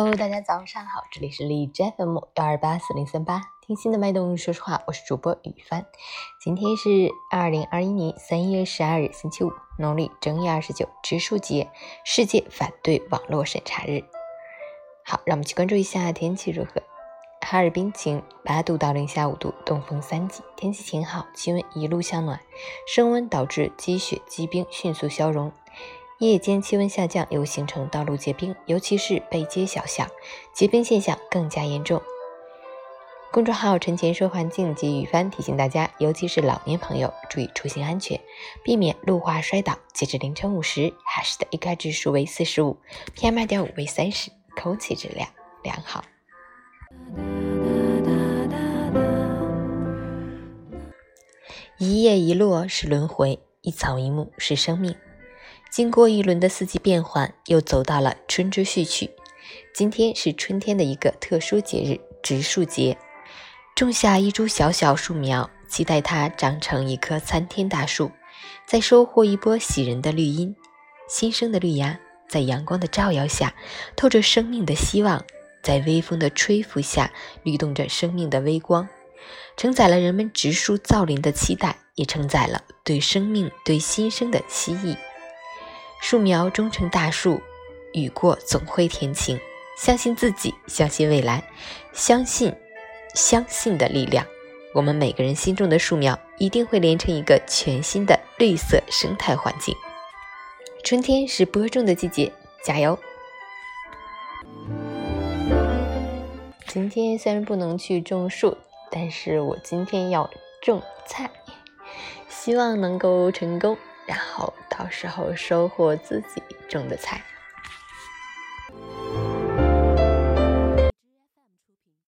Hello，大家早上好，这里是荔枝 FM 幺二八四零三八，听心的脉动，说实话，我是主播雨帆。今天是二零二一年三月十二日，星期五，农历正月二十九，植树节，世界反对网络审查日。好，让我们去关注一下天气如何。哈尔滨晴，八度到零下五度，东风三级，天气晴好，气温一路向暖，升温导致积雪积冰迅速消融。夜间气温下降，又形成道路结冰，尤其是背街小巷，结冰现象更加严重。公众号“陈前说环境”及雨帆提醒大家，尤其是老年朋友，注意出行安全，避免路滑摔倒。截至凌晨五时，海市的 AQI 指数为四十五，PM 二点五为三十，空气质量良好。一叶一落是轮回，一草一木是生命。经过一轮的四季变换，又走到了春之序曲。今天是春天的一个特殊节日——植树节。种下一株小小树苗，期待它长成一棵参天大树，再收获一波喜人的绿荫。新生的绿芽在阳光的照耀下，透着生命的希望；在微风的吹拂下，律动着生命的微光，承载了人们植树造林的期待，也承载了对生命、对新生的希冀。树苗终成大树，雨过总会天晴。相信自己，相信未来，相信相信的力量。我们每个人心中的树苗，一定会连成一个全新的绿色生态环境。春天是播种的季节，加油！今天虽然不能去种树，但是我今天要种菜，希望能够成功。然后到时候收获自己种的菜。